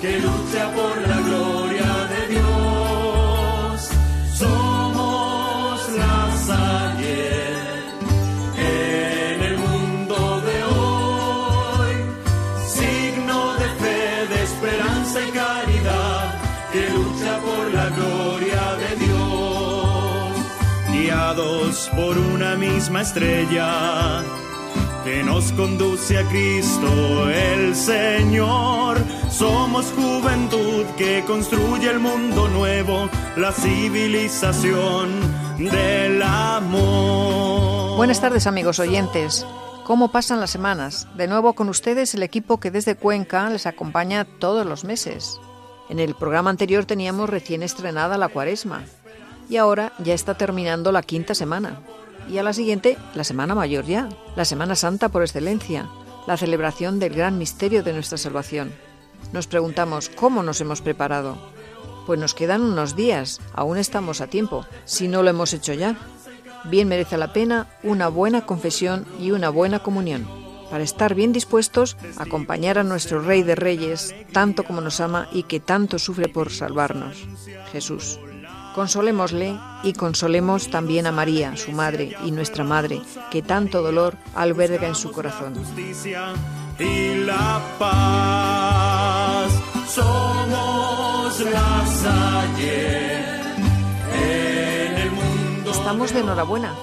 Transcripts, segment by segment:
que lucha por la gloria de Dios. Somos la Salle en el mundo de hoy, signo de fe, de esperanza y caridad que lucha por la gloria de Dios. Guiados por una misma estrella que nos conduce a Cristo el Señor. Somos juventud que construye el mundo nuevo, la civilización del amor. Buenas tardes amigos oyentes. ¿Cómo pasan las semanas? De nuevo con ustedes el equipo que desde Cuenca les acompaña todos los meses. En el programa anterior teníamos recién estrenada la cuaresma y ahora ya está terminando la quinta semana. Y a la siguiente, la Semana Mayor ya, la Semana Santa por excelencia, la celebración del gran misterio de nuestra salvación. Nos preguntamos cómo nos hemos preparado. Pues nos quedan unos días, aún estamos a tiempo, si no lo hemos hecho ya. Bien merece la pena una buena confesión y una buena comunión, para estar bien dispuestos a acompañar a nuestro Rey de Reyes, tanto como nos ama y que tanto sufre por salvarnos, Jesús. Consolémosle y consolemos también a María, su madre y nuestra madre, que tanto dolor alberga en su corazón. Somos la en el mundo. Estamos de enhorabuena.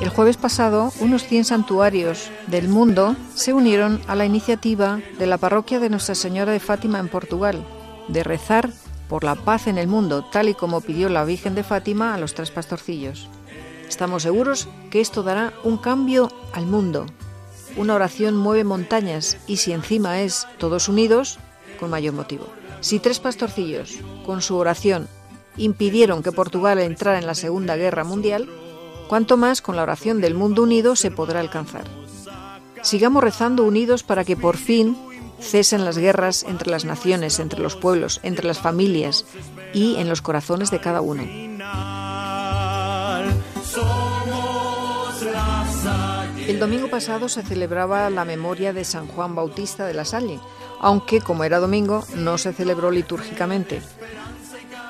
El jueves pasado, unos 100 santuarios del mundo se unieron a la iniciativa de la parroquia de Nuestra Señora de Fátima en Portugal, de rezar por la paz en el mundo, tal y como pidió la Virgen de Fátima a los tres pastorcillos. Estamos seguros que esto dará un cambio al mundo. Una oración mueve montañas y si encima es todos unidos, con mayor motivo. Si tres pastorcillos, con su oración, impidieron que Portugal entrara en la Segunda Guerra Mundial, cuanto más con la oración del mundo unido se podrá alcanzar. Sigamos rezando unidos para que por fin cesen las guerras entre las naciones, entre los pueblos, entre las familias y en los corazones de cada uno. El domingo pasado se celebraba la memoria de San Juan Bautista de la Salle, aunque como era domingo no se celebró litúrgicamente.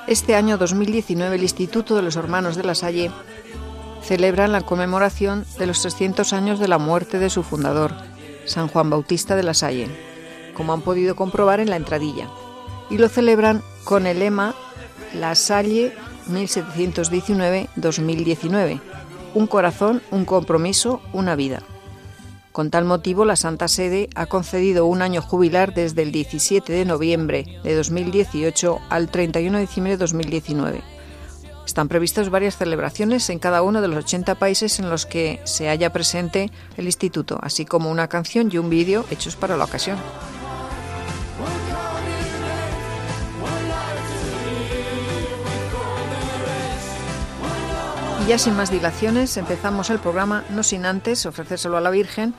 Este año 2019 el Instituto de los Hermanos de la Salle celebra la conmemoración de los 300 años de la muerte de su fundador, San Juan Bautista de la Salle, como han podido comprobar en la entradilla, y lo celebran con el lema La Salle 1719-2019, un corazón, un compromiso, una vida. Con tal motivo, la Santa Sede ha concedido un año jubilar desde el 17 de noviembre de 2018 al 31 de diciembre de 2019. Están previstas varias celebraciones en cada uno de los 80 países en los que se halla presente el instituto, así como una canción y un vídeo hechos para la ocasión. Ya sin más dilaciones, empezamos el programa, no sin antes ofrecérselo a la Virgen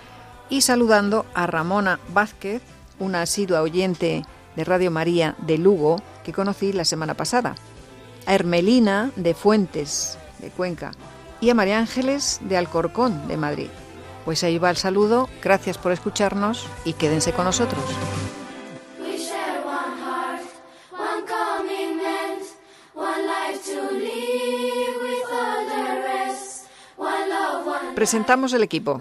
y saludando a Ramona Vázquez, una asidua oyente de Radio María de Lugo que conocí la semana pasada, a Hermelina de Fuentes, de Cuenca, y a María Ángeles de Alcorcón, de Madrid. Pues ahí va el saludo, gracias por escucharnos y quédense con nosotros. Presentamos el equipo.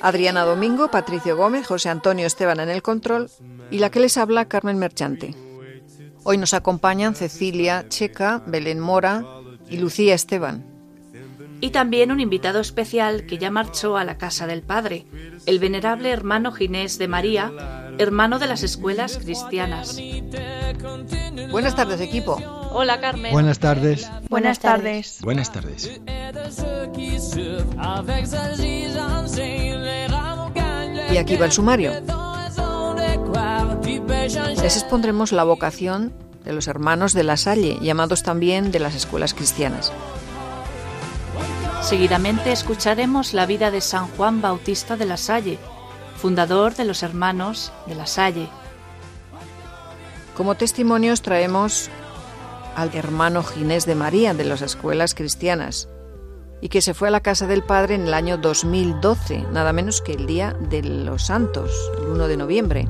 Adriana Domingo, Patricio Gómez, José Antonio Esteban en el control y la que les habla Carmen Merchante. Hoy nos acompañan Cecilia Checa, Belén Mora y Lucía Esteban. Y también un invitado especial que ya marchó a la casa del Padre, el venerable hermano Ginés de María, hermano de las escuelas cristianas. Buenas tardes, equipo. Hola, Carmen. Buenas tardes. Buenas tardes. Buenas tardes. Y aquí va el sumario. Les expondremos la vocación de los hermanos de la Salle, llamados también de las escuelas cristianas. Seguidamente escucharemos la vida de San Juan Bautista de la Salle, fundador de los hermanos de la Salle. Como testimonios traemos al hermano Ginés de María de las escuelas cristianas y que se fue a la casa del Padre en el año 2012, nada menos que el Día de los Santos, el 1 de noviembre.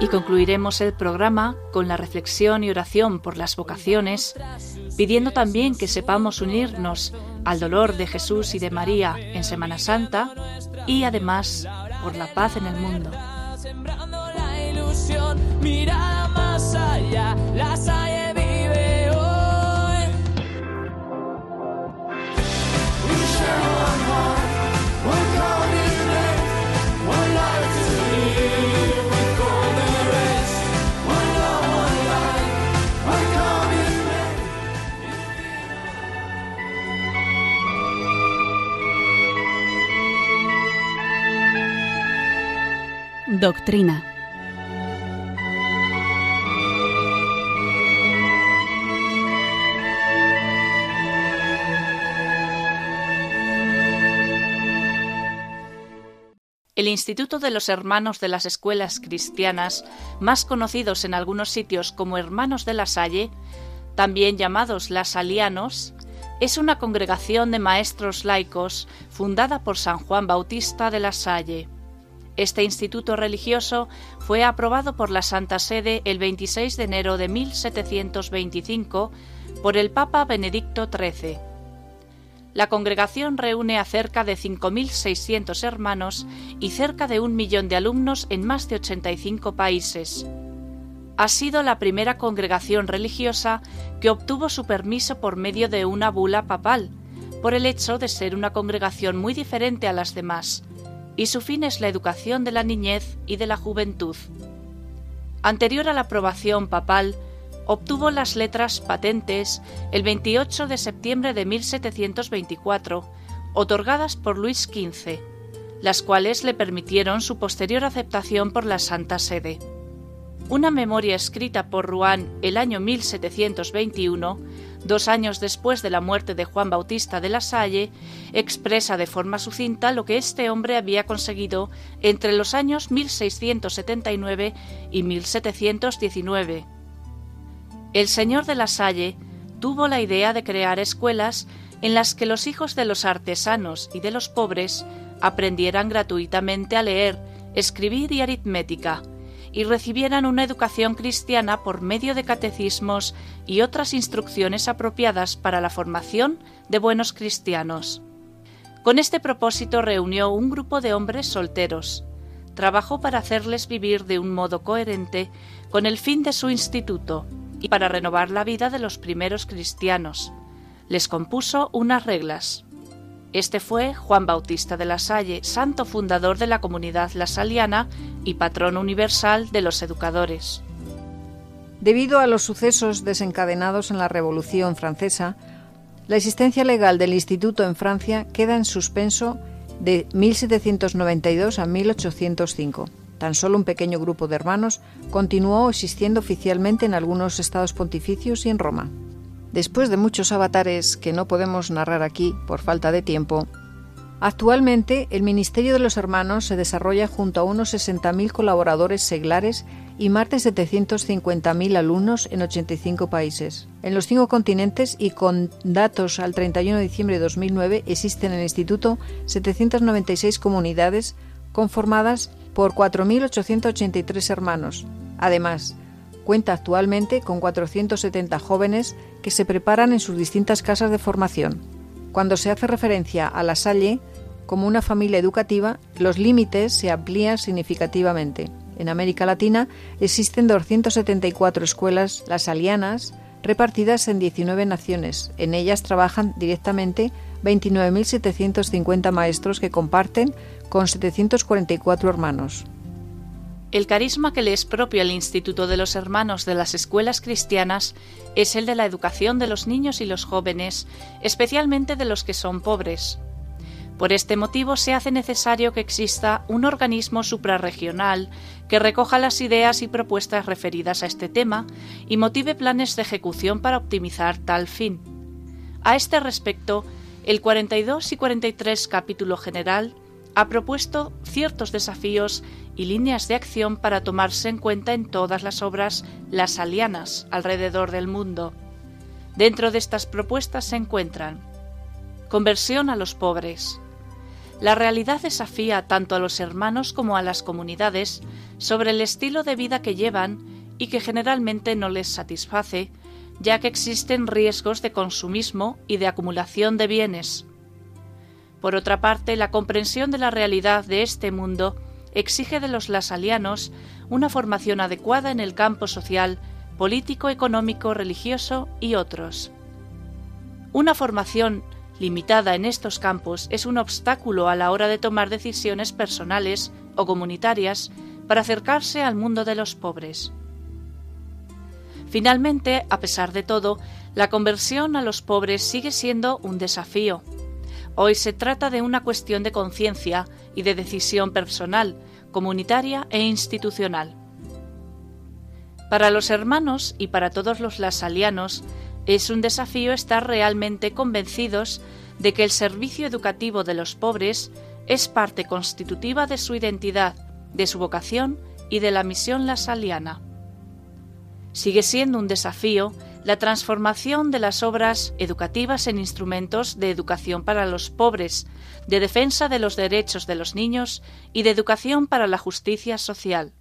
Y concluiremos el programa con la reflexión y oración por las vocaciones, pidiendo también que sepamos unirnos al dolor de Jesús y de María en Semana Santa y además por la paz en el mundo. Doctrina. El Instituto de los Hermanos de las Escuelas Cristianas, más conocidos en algunos sitios como Hermanos de la Salle, también llamados Lasalianos, es una congregación de maestros laicos fundada por San Juan Bautista de la Salle. Este instituto religioso fue aprobado por la Santa Sede el 26 de enero de 1725 por el Papa Benedicto XIII. La congregación reúne a cerca de 5.600 hermanos y cerca de un millón de alumnos en más de 85 países. Ha sido la primera congregación religiosa que obtuvo su permiso por medio de una bula papal, por el hecho de ser una congregación muy diferente a las demás, y su fin es la educación de la niñez y de la juventud. Anterior a la aprobación papal, obtuvo las letras patentes el 28 de septiembre de 1724, otorgadas por Luis XV, las cuales le permitieron su posterior aceptación por la Santa Sede. Una memoria escrita por Rouen el año 1721, dos años después de la muerte de Juan Bautista de la Salle, expresa de forma sucinta lo que este hombre había conseguido entre los años 1679 y 1719. El señor de la Salle tuvo la idea de crear escuelas en las que los hijos de los artesanos y de los pobres aprendieran gratuitamente a leer, escribir y aritmética, y recibieran una educación cristiana por medio de catecismos y otras instrucciones apropiadas para la formación de buenos cristianos. Con este propósito reunió un grupo de hombres solteros. Trabajó para hacerles vivir de un modo coherente con el fin de su instituto y para renovar la vida de los primeros cristianos. Les compuso unas reglas. Este fue Juan Bautista de la Salle, santo fundador de la comunidad lasaliana y patrón universal de los educadores. Debido a los sucesos desencadenados en la Revolución Francesa, la existencia legal del instituto en Francia queda en suspenso de 1792 a 1805. Tan solo un pequeño grupo de hermanos continuó existiendo oficialmente en algunos estados pontificios y en Roma. Después de muchos avatares que no podemos narrar aquí por falta de tiempo, actualmente el Ministerio de los Hermanos se desarrolla junto a unos 60.000 colaboradores seglares y más de 750.000 alumnos en 85 países. En los cinco continentes y con datos al 31 de diciembre de 2009 existen en el instituto 796 comunidades conformadas por 4.883 hermanos. Además, cuenta actualmente con 470 jóvenes que se preparan en sus distintas casas de formación. Cuando se hace referencia a la Salle como una familia educativa, los límites se amplían significativamente. En América Latina existen 274 escuelas lasalianas, repartidas en 19 naciones. En ellas trabajan directamente 29.750 maestros que comparten con 744 hermanos. El carisma que le es propio al Instituto de los Hermanos de las Escuelas Cristianas es el de la educación de los niños y los jóvenes, especialmente de los que son pobres. Por este motivo se hace necesario que exista un organismo suprarregional que recoja las ideas y propuestas referidas a este tema y motive planes de ejecución para optimizar tal fin. A este respecto, el 42 y 43 capítulo general ha propuesto ciertos desafíos y líneas de acción para tomarse en cuenta en todas las obras las alianas alrededor del mundo. Dentro de estas propuestas se encuentran conversión a los pobres. La realidad desafía tanto a los hermanos como a las comunidades sobre el estilo de vida que llevan y que generalmente no les satisface, ya que existen riesgos de consumismo y de acumulación de bienes. Por otra parte, la comprensión de la realidad de este mundo exige de los lasalianos una formación adecuada en el campo social, político, económico, religioso y otros. Una formación limitada en estos campos es un obstáculo a la hora de tomar decisiones personales o comunitarias para acercarse al mundo de los pobres. Finalmente, a pesar de todo, la conversión a los pobres sigue siendo un desafío. Hoy se trata de una cuestión de conciencia y de decisión personal, comunitaria e institucional. Para los hermanos y para todos los lasalianos es un desafío estar realmente convencidos de que el servicio educativo de los pobres es parte constitutiva de su identidad, de su vocación y de la misión lasaliana. Sigue siendo un desafío la transformación de las obras educativas en instrumentos de educación para los pobres, de defensa de los derechos de los niños y de educación para la justicia social.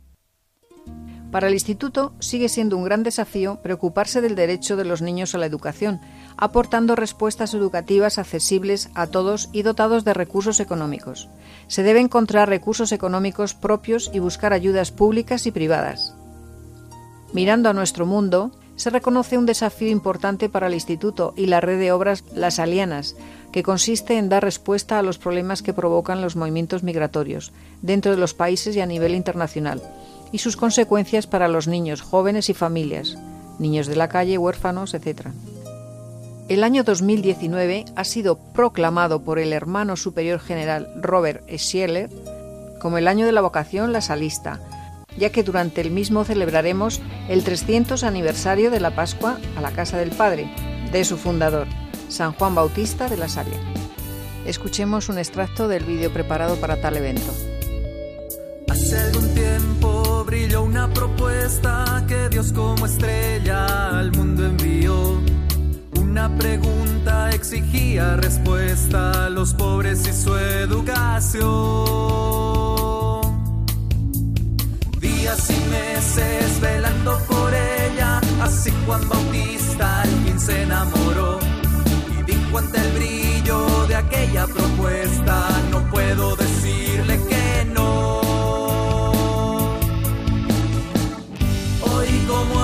Para el Instituto sigue siendo un gran desafío preocuparse del derecho de los niños a la educación, aportando respuestas educativas accesibles a todos y dotados de recursos económicos. Se debe encontrar recursos económicos propios y buscar ayudas públicas y privadas. Mirando a nuestro mundo, se reconoce un desafío importante para el Instituto y la red de obras Las Alianas, que consiste en dar respuesta a los problemas que provocan los movimientos migratorios dentro de los países y a nivel internacional, y sus consecuencias para los niños, jóvenes y familias, niños de la calle, huérfanos, etc. El año 2019 ha sido proclamado por el hermano superior general Robert Schieler como el año de la vocación la salista, ya que durante el mismo celebraremos el 300 aniversario de la Pascua a la Casa del Padre, de su fundador, San Juan Bautista de la Salle. Escuchemos un extracto del vídeo preparado para tal evento. Hace algún tiempo brilló una propuesta que Dios como estrella al mundo envió. Una pregunta exigía respuesta a los pobres y su educación. Meses velando por ella, así Juan Bautista al fin se enamoró y dijo ante el brillo de aquella propuesta, no puedo decirle que no. Hoy como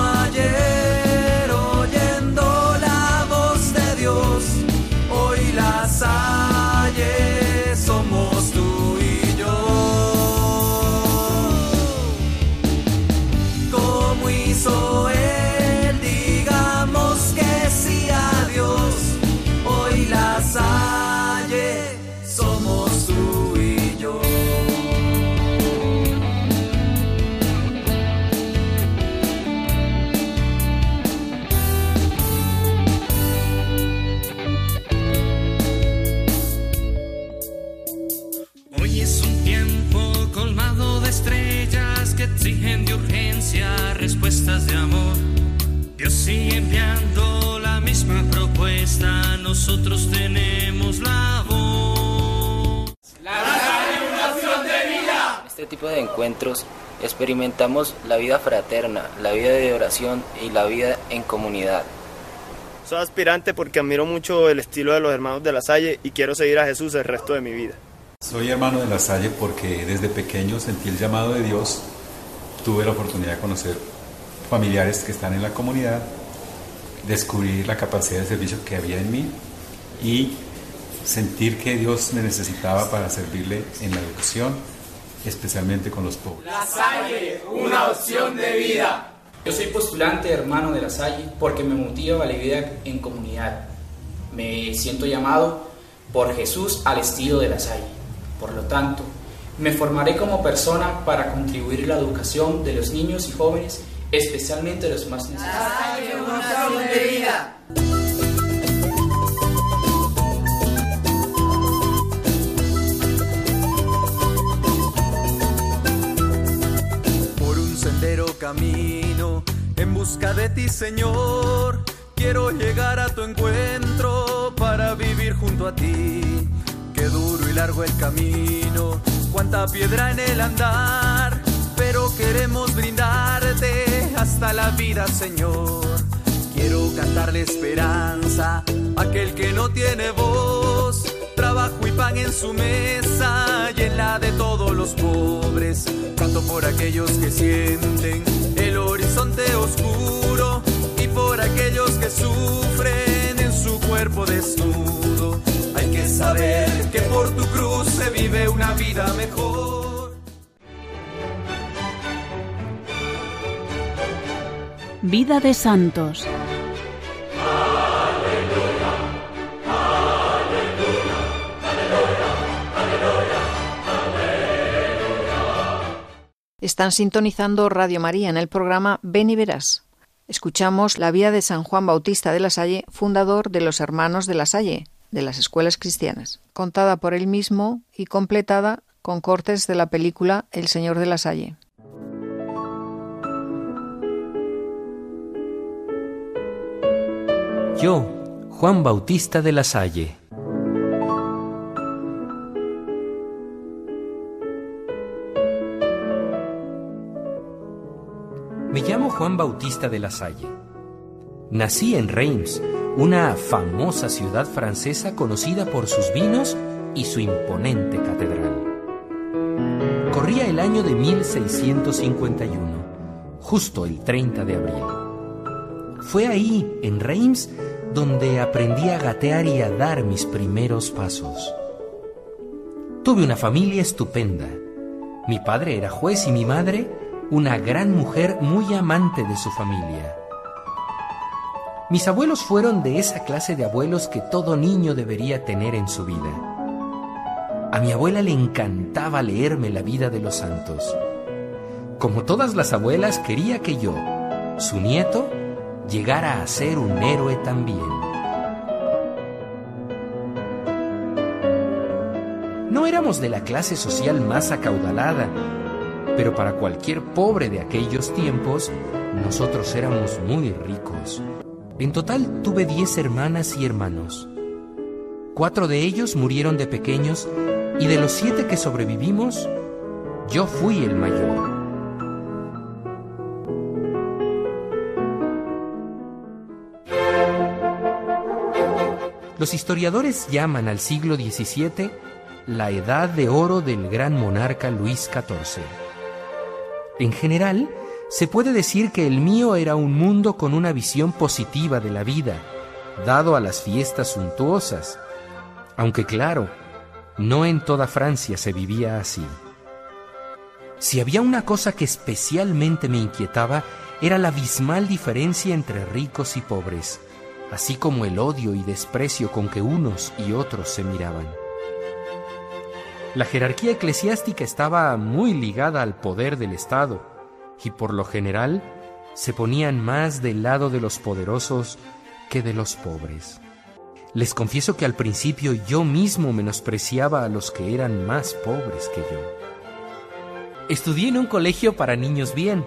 tipo de encuentros experimentamos la vida fraterna, la vida de oración y la vida en comunidad. Soy aspirante porque admiro mucho el estilo de los hermanos de la Salle y quiero seguir a Jesús el resto de mi vida. Soy hermano de la Salle porque desde pequeño sentí el llamado de Dios. Tuve la oportunidad de conocer familiares que están en la comunidad descubrir la capacidad de servicio que había en mí y sentir que Dios me necesitaba para servirle en la educación, especialmente con los pobres. La Salle, una opción de vida. Yo soy postulante hermano de la Salle porque me motiva la vida en comunidad. Me siento llamado por Jesús al estilo de la Salle. Por lo tanto, me formaré como persona para contribuir a la educación de los niños y jóvenes, especialmente los más necesitados. Una opción de vida. Sendero camino en busca de ti, Señor. Quiero llegar a tu encuentro para vivir junto a ti. Qué duro y largo el camino, cuánta piedra en el andar, pero queremos brindarte hasta la vida, Señor. Quiero cantarle esperanza a aquel que no tiene voz, trabajo y pan en su mesa y en la de todos los pobres. Canto por aquellos que sienten el horizonte oscuro y por aquellos que sufren en su cuerpo desnudo. Hay que saber que por tu cruz se vive una vida mejor. Vida de santos. Están sintonizando Radio María en el programa Ven y Verás. Escuchamos la vida de San Juan Bautista de la Salle, fundador de los Hermanos de la Salle, de las escuelas cristianas, contada por él mismo y completada con cortes de la película El Señor de la Salle. Yo, Juan Bautista de la Salle. Juan Bautista de la Salle. Nací en Reims, una famosa ciudad francesa conocida por sus vinos y su imponente catedral. Corría el año de 1651, justo el 30 de abril. Fue ahí, en Reims, donde aprendí a gatear y a dar mis primeros pasos. Tuve una familia estupenda. Mi padre era juez y mi madre una gran mujer muy amante de su familia. Mis abuelos fueron de esa clase de abuelos que todo niño debería tener en su vida. A mi abuela le encantaba leerme la vida de los santos. Como todas las abuelas, quería que yo, su nieto, llegara a ser un héroe también. No éramos de la clase social más acaudalada, pero para cualquier pobre de aquellos tiempos, nosotros éramos muy ricos. En total tuve diez hermanas y hermanos. Cuatro de ellos murieron de pequeños y de los siete que sobrevivimos, yo fui el mayor. Los historiadores llaman al siglo XVII la edad de oro del gran monarca Luis XIV. En general, se puede decir que el mío era un mundo con una visión positiva de la vida, dado a las fiestas suntuosas, aunque claro, no en toda Francia se vivía así. Si había una cosa que especialmente me inquietaba, era la abismal diferencia entre ricos y pobres, así como el odio y desprecio con que unos y otros se miraban. La jerarquía eclesiástica estaba muy ligada al poder del Estado y por lo general se ponían más del lado de los poderosos que de los pobres. Les confieso que al principio yo mismo menospreciaba a los que eran más pobres que yo. Estudié en un colegio para niños bien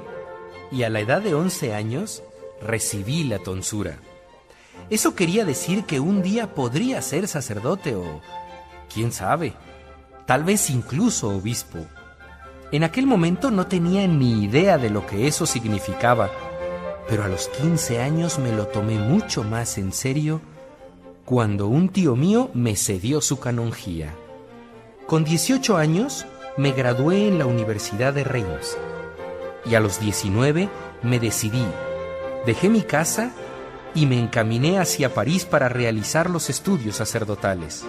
y a la edad de 11 años recibí la tonsura. Eso quería decir que un día podría ser sacerdote o, quién sabe, tal vez incluso obispo. En aquel momento no tenía ni idea de lo que eso significaba, pero a los 15 años me lo tomé mucho más en serio cuando un tío mío me cedió su canonjía. Con 18 años me gradué en la Universidad de Reims y a los 19 me decidí, dejé mi casa y me encaminé hacia París para realizar los estudios sacerdotales.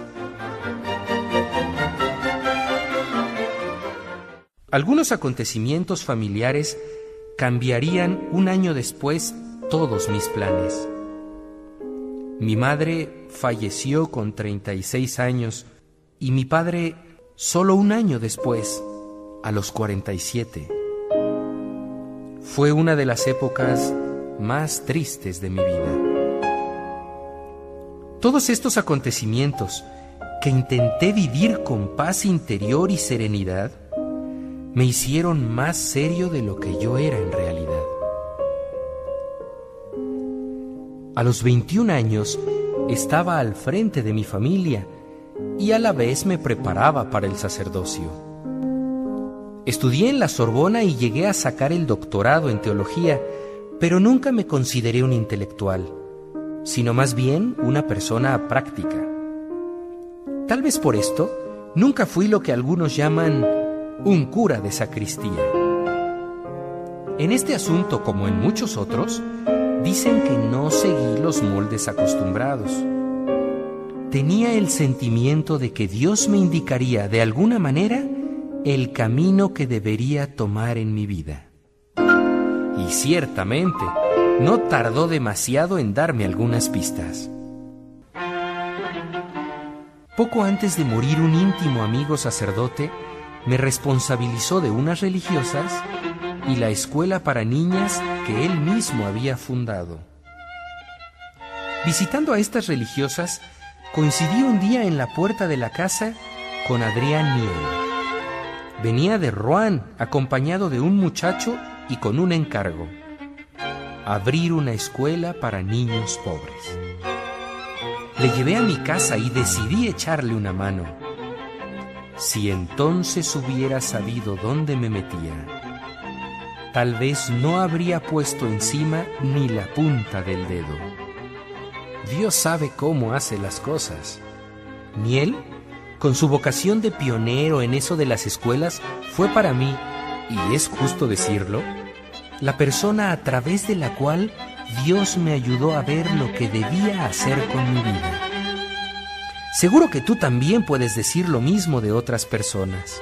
Algunos acontecimientos familiares cambiarían un año después todos mis planes. Mi madre falleció con 36 años y mi padre solo un año después, a los 47. Fue una de las épocas más tristes de mi vida. Todos estos acontecimientos que intenté vivir con paz interior y serenidad me hicieron más serio de lo que yo era en realidad. A los 21 años estaba al frente de mi familia y a la vez me preparaba para el sacerdocio. Estudié en la Sorbona y llegué a sacar el doctorado en teología, pero nunca me consideré un intelectual, sino más bien una persona práctica. Tal vez por esto, nunca fui lo que algunos llaman un cura de sacristía. En este asunto, como en muchos otros, dicen que no seguí los moldes acostumbrados. Tenía el sentimiento de que Dios me indicaría de alguna manera el camino que debería tomar en mi vida. Y ciertamente, no tardó demasiado en darme algunas pistas. Poco antes de morir un íntimo amigo sacerdote me responsabilizó de unas religiosas y la escuela para niñas que él mismo había fundado. Visitando a estas religiosas, coincidí un día en la puerta de la casa con Adrián Niel. Venía de Rouen acompañado de un muchacho y con un encargo. Abrir una escuela para niños pobres. Le llevé a mi casa y decidí echarle una mano. Si entonces hubiera sabido dónde me metía, tal vez no habría puesto encima ni la punta del dedo. Dios sabe cómo hace las cosas. Miel, con su vocación de pionero en eso de las escuelas, fue para mí, y es justo decirlo, la persona a través de la cual Dios me ayudó a ver lo que debía hacer con mi vida. Seguro que tú también puedes decir lo mismo de otras personas.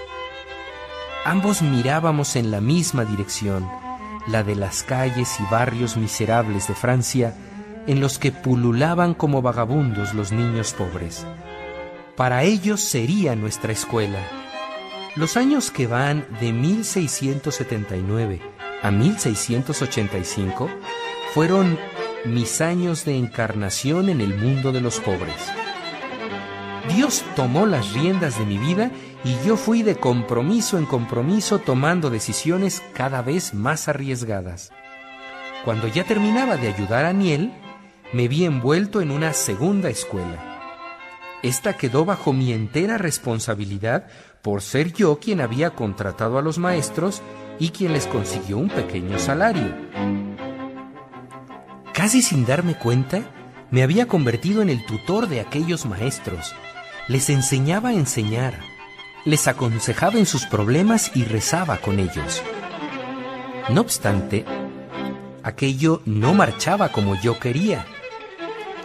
Ambos mirábamos en la misma dirección, la de las calles y barrios miserables de Francia, en los que pululaban como vagabundos los niños pobres. Para ellos sería nuestra escuela. Los años que van de 1679 a 1685 fueron mis años de encarnación en el mundo de los pobres. Dios tomó las riendas de mi vida y yo fui de compromiso en compromiso tomando decisiones cada vez más arriesgadas. Cuando ya terminaba de ayudar a Niel, me vi envuelto en una segunda escuela. Esta quedó bajo mi entera responsabilidad por ser yo quien había contratado a los maestros y quien les consiguió un pequeño salario. Casi sin darme cuenta, me había convertido en el tutor de aquellos maestros. Les enseñaba a enseñar, les aconsejaba en sus problemas y rezaba con ellos. No obstante, aquello no marchaba como yo quería.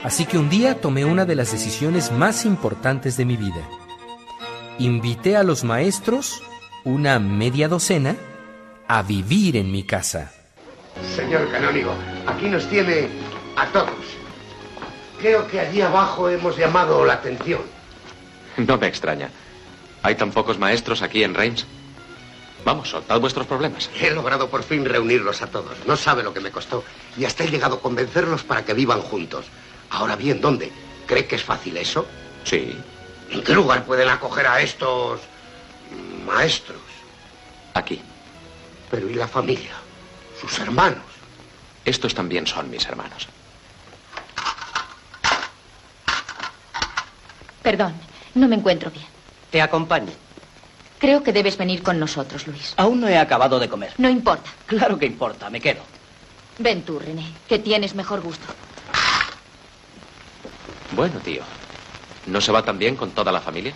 Así que un día tomé una de las decisiones más importantes de mi vida. Invité a los maestros, una media docena, a vivir en mi casa. Señor canónigo, aquí nos tiene a todos. Creo que allí abajo hemos llamado la atención. No me extraña. ¿Hay tan pocos maestros aquí en Reims? Vamos, soltad vuestros problemas. He logrado por fin reunirlos a todos. No sabe lo que me costó. Y hasta he llegado a convencerlos para que vivan juntos. Ahora bien, ¿dónde? ¿Cree que es fácil eso? Sí. ¿En qué lugar pueden acoger a estos maestros? Aquí. Pero ¿y la familia? ¿Sus hermanos? Estos también son mis hermanos. Perdón, no me encuentro bien. Te acompaño. Creo que debes venir con nosotros, Luis. Aún no he acabado de comer. No importa. Claro que importa, me quedo. Ven tú, René, que tienes mejor gusto. Bueno, tío. ¿No se va tan bien con toda la familia?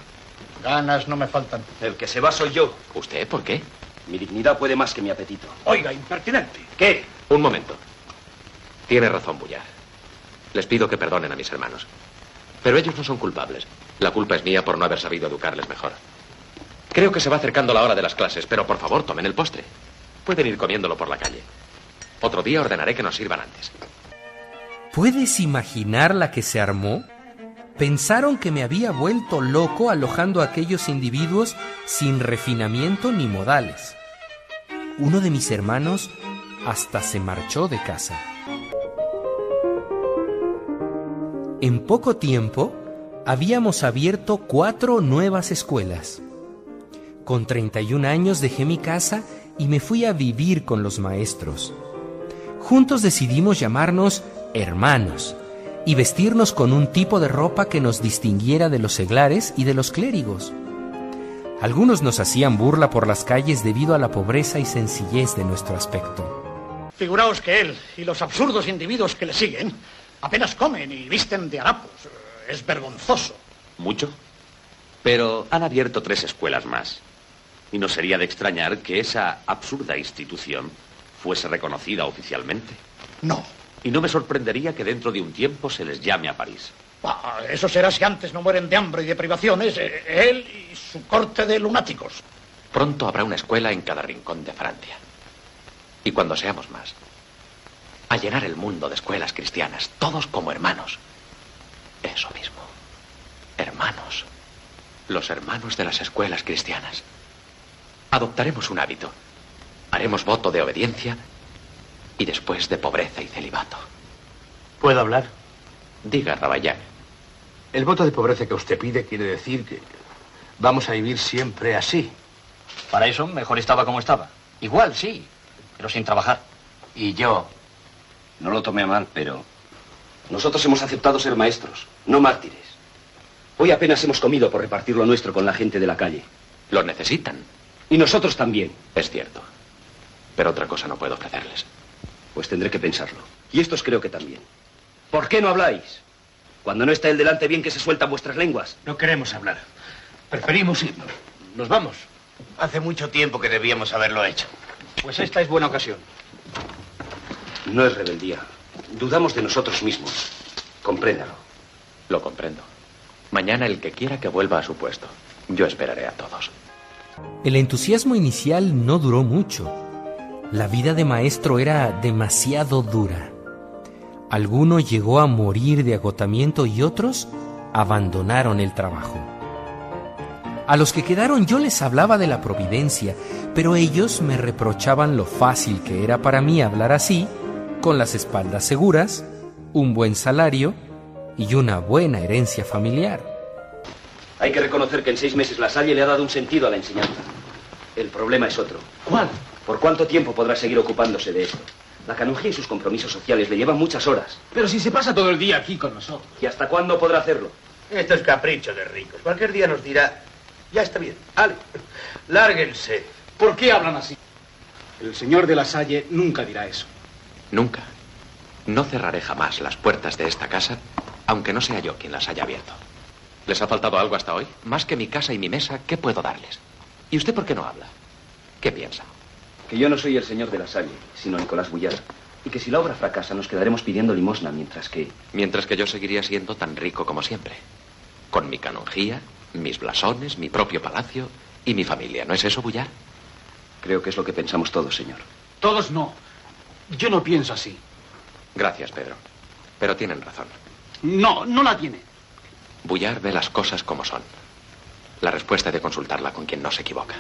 Ganas no me faltan. El que se va soy yo. ¿Usted? ¿Por qué? Mi dignidad puede más que mi apetito. Oiga, impertinente. ¿Qué? Un momento. Tiene razón, Bullar. Les pido que perdonen a mis hermanos. Pero ellos no son culpables. La culpa es mía por no haber sabido educarles mejor. Creo que se va acercando la hora de las clases, pero por favor tomen el postre. Pueden ir comiéndolo por la calle. Otro día ordenaré que nos sirvan antes. ¿Puedes imaginar la que se armó? Pensaron que me había vuelto loco alojando a aquellos individuos sin refinamiento ni modales. Uno de mis hermanos hasta se marchó de casa. En poco tiempo habíamos abierto cuatro nuevas escuelas. Con 31 años dejé mi casa y me fui a vivir con los maestros. Juntos decidimos llamarnos hermanos y vestirnos con un tipo de ropa que nos distinguiera de los seglares y de los clérigos. Algunos nos hacían burla por las calles debido a la pobreza y sencillez de nuestro aspecto. Figuraos que él y los absurdos individuos que le siguen apenas comen y visten de harapos. Es vergonzoso. ¿Mucho? Pero han abierto tres escuelas más. Y no sería de extrañar que esa absurda institución fuese reconocida oficialmente. No. Y no me sorprendería que dentro de un tiempo se les llame a París. Ah, eso será si antes no mueren de hambre y de privaciones, eh, él y su corte de lunáticos. Pronto habrá una escuela en cada rincón de Francia. Y cuando seamos más, a llenar el mundo de escuelas cristianas, todos como hermanos. Eso mismo. Hermanos. Los hermanos de las escuelas cristianas. Adoptaremos un hábito. Haremos voto de obediencia y después de pobreza y celibato. ¿Puedo hablar? Diga, Rabayán. El voto de pobreza que usted pide quiere decir que vamos a vivir siempre así. Para eso mejor estaba como estaba. Igual, sí, pero sin trabajar. Y yo, no lo tomé a mal, pero nosotros hemos aceptado ser maestros, no mártires. Hoy apenas hemos comido por repartir lo nuestro con la gente de la calle. Lo necesitan. Y nosotros también. Es cierto. Pero otra cosa no puedo ofrecerles. Pues tendré que pensarlo. Y estos creo que también. ¿Por qué no habláis? Cuando no está el delante bien que se sueltan vuestras lenguas. No queremos hablar. Preferimos irnos. Nos vamos. Hace mucho tiempo que debíamos haberlo hecho. Pues esta es buena ocasión. No es rebeldía. Dudamos de nosotros mismos. Compréndalo. Lo comprendo. Mañana el que quiera que vuelva a su puesto. Yo esperaré a todos. El entusiasmo inicial no duró mucho. La vida de maestro era demasiado dura. Alguno llegó a morir de agotamiento y otros abandonaron el trabajo. A los que quedaron yo les hablaba de la providencia, pero ellos me reprochaban lo fácil que era para mí hablar así, con las espaldas seguras, un buen salario y una buena herencia familiar. Hay que reconocer que en seis meses la Salle le ha dado un sentido a la enseñanza. El problema es otro. ¿Cuál? ¿Por cuánto tiempo podrá seguir ocupándose de esto? La canonjía y sus compromisos sociales le llevan muchas horas. Pero si se pasa todo el día aquí con nosotros. ¿Y hasta cuándo podrá hacerlo? Esto es capricho de ricos. Cualquier día nos dirá, ya está bien, ale, lárguense. ¿Por qué hablan así? El señor de la Salle nunca dirá eso. Nunca. No cerraré jamás las puertas de esta casa, aunque no sea yo quien las haya abierto. ¿Les ha faltado algo hasta hoy? Más que mi casa y mi mesa, ¿qué puedo darles? ¿Y usted por qué no habla? ¿Qué piensa? Que yo no soy el señor de la Salle, sino Nicolás Bullard. Y que si la obra fracasa nos quedaremos pidiendo limosna mientras que... Mientras que yo seguiría siendo tan rico como siempre. Con mi canonjía, mis blasones, mi propio palacio y mi familia. ¿No es eso, Bullard? Creo que es lo que pensamos todos, señor. Todos no. Yo no pienso así. Gracias, Pedro. Pero tienen razón. No, no la tiene. Bullard ve las cosas como son. La respuesta es de consultarla con quien no se equivoca.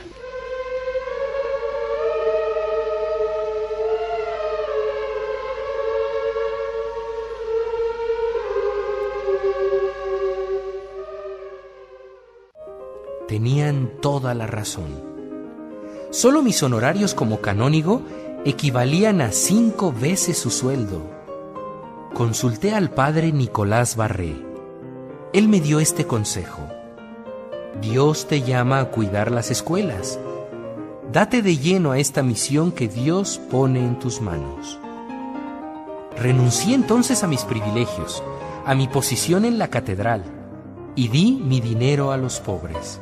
Tenían toda la razón. Solo mis honorarios como canónigo equivalían a cinco veces su sueldo. Consulté al padre Nicolás Barré. Él me dio este consejo. Dios te llama a cuidar las escuelas. Date de lleno a esta misión que Dios pone en tus manos. Renuncié entonces a mis privilegios, a mi posición en la catedral, y di mi dinero a los pobres.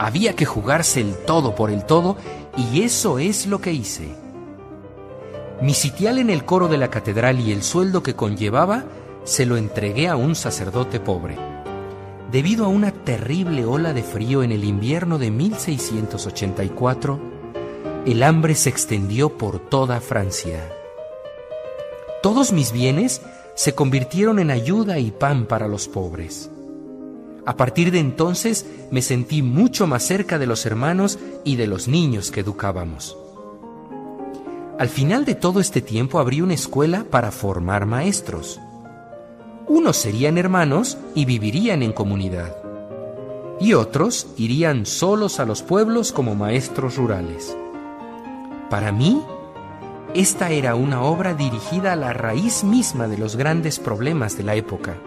Había que jugarse el todo por el todo, y eso es lo que hice. Mi sitial en el coro de la catedral y el sueldo que conllevaba se lo entregué a un sacerdote pobre. Debido a una terrible ola de frío en el invierno de 1684, el hambre se extendió por toda Francia. Todos mis bienes se convirtieron en ayuda y pan para los pobres. A partir de entonces me sentí mucho más cerca de los hermanos y de los niños que educábamos. Al final de todo este tiempo abrí una escuela para formar maestros. Unos serían hermanos y vivirían en comunidad. Y otros irían solos a los pueblos como maestros rurales. Para mí, esta era una obra dirigida a la raíz misma de los grandes problemas de la época.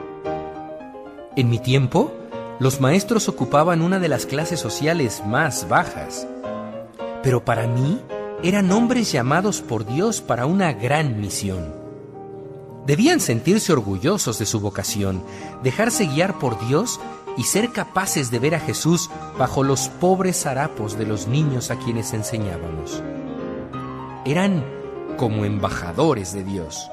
En mi tiempo, los maestros ocupaban una de las clases sociales más bajas. Pero para mí, eran hombres llamados por Dios para una gran misión. Debían sentirse orgullosos de su vocación, dejarse guiar por Dios y ser capaces de ver a Jesús bajo los pobres harapos de los niños a quienes enseñábamos. Eran como embajadores de Dios.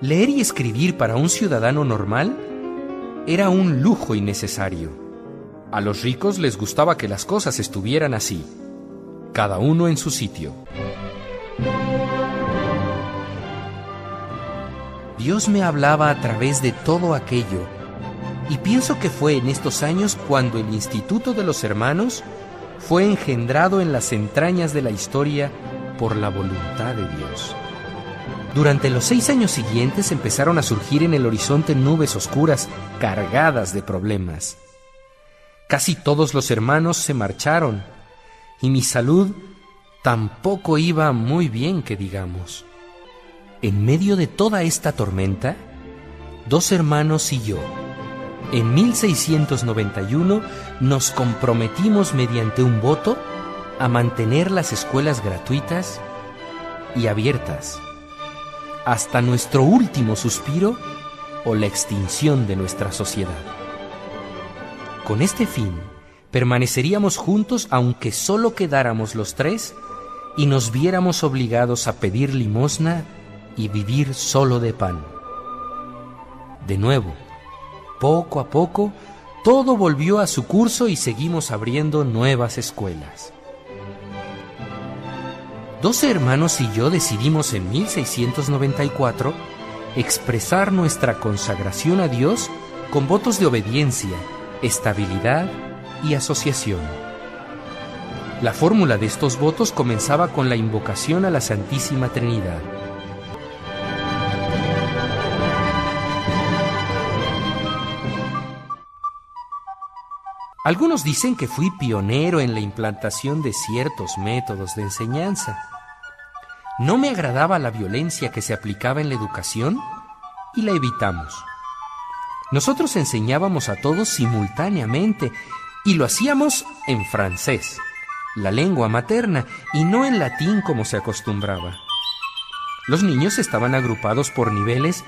Leer y escribir para un ciudadano normal era un lujo innecesario. A los ricos les gustaba que las cosas estuvieran así, cada uno en su sitio. Dios me hablaba a través de todo aquello y pienso que fue en estos años cuando el Instituto de los Hermanos fue engendrado en las entrañas de la historia por la voluntad de Dios. Durante los seis años siguientes empezaron a surgir en el horizonte nubes oscuras cargadas de problemas. Casi todos los hermanos se marcharon y mi salud tampoco iba muy bien, que digamos. En medio de toda esta tormenta, dos hermanos y yo, en 1691, nos comprometimos mediante un voto a mantener las escuelas gratuitas y abiertas hasta nuestro último suspiro o la extinción de nuestra sociedad. Con este fin, permaneceríamos juntos aunque solo quedáramos los tres y nos viéramos obligados a pedir limosna y vivir solo de pan. De nuevo, poco a poco, todo volvió a su curso y seguimos abriendo nuevas escuelas. Doce hermanos y yo decidimos en 1694 expresar nuestra consagración a Dios con votos de obediencia, estabilidad y asociación. La fórmula de estos votos comenzaba con la invocación a la Santísima Trinidad. Algunos dicen que fui pionero en la implantación de ciertos métodos de enseñanza. No me agradaba la violencia que se aplicaba en la educación y la evitamos. Nosotros enseñábamos a todos simultáneamente y lo hacíamos en francés, la lengua materna, y no en latín como se acostumbraba. Los niños estaban agrupados por niveles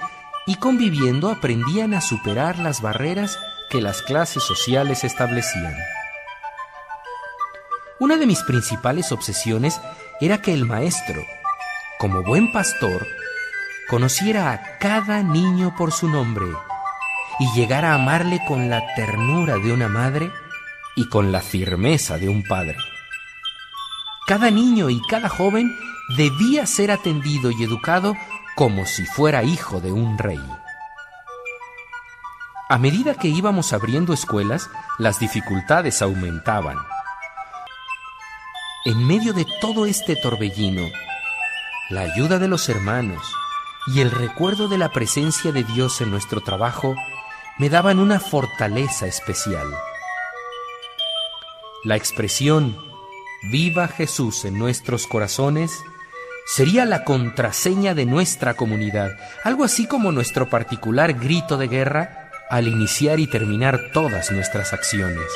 y conviviendo aprendían a superar las barreras que las clases sociales establecían. Una de mis principales obsesiones era que el maestro, como buen pastor, conociera a cada niño por su nombre y llegara a amarle con la ternura de una madre y con la firmeza de un padre. Cada niño y cada joven debía ser atendido y educado como si fuera hijo de un rey. A medida que íbamos abriendo escuelas, las dificultades aumentaban. En medio de todo este torbellino, la ayuda de los hermanos y el recuerdo de la presencia de Dios en nuestro trabajo me daban una fortaleza especial. La expresión Viva Jesús en nuestros corazones sería la contraseña de nuestra comunidad, algo así como nuestro particular grito de guerra al iniciar y terminar todas nuestras acciones.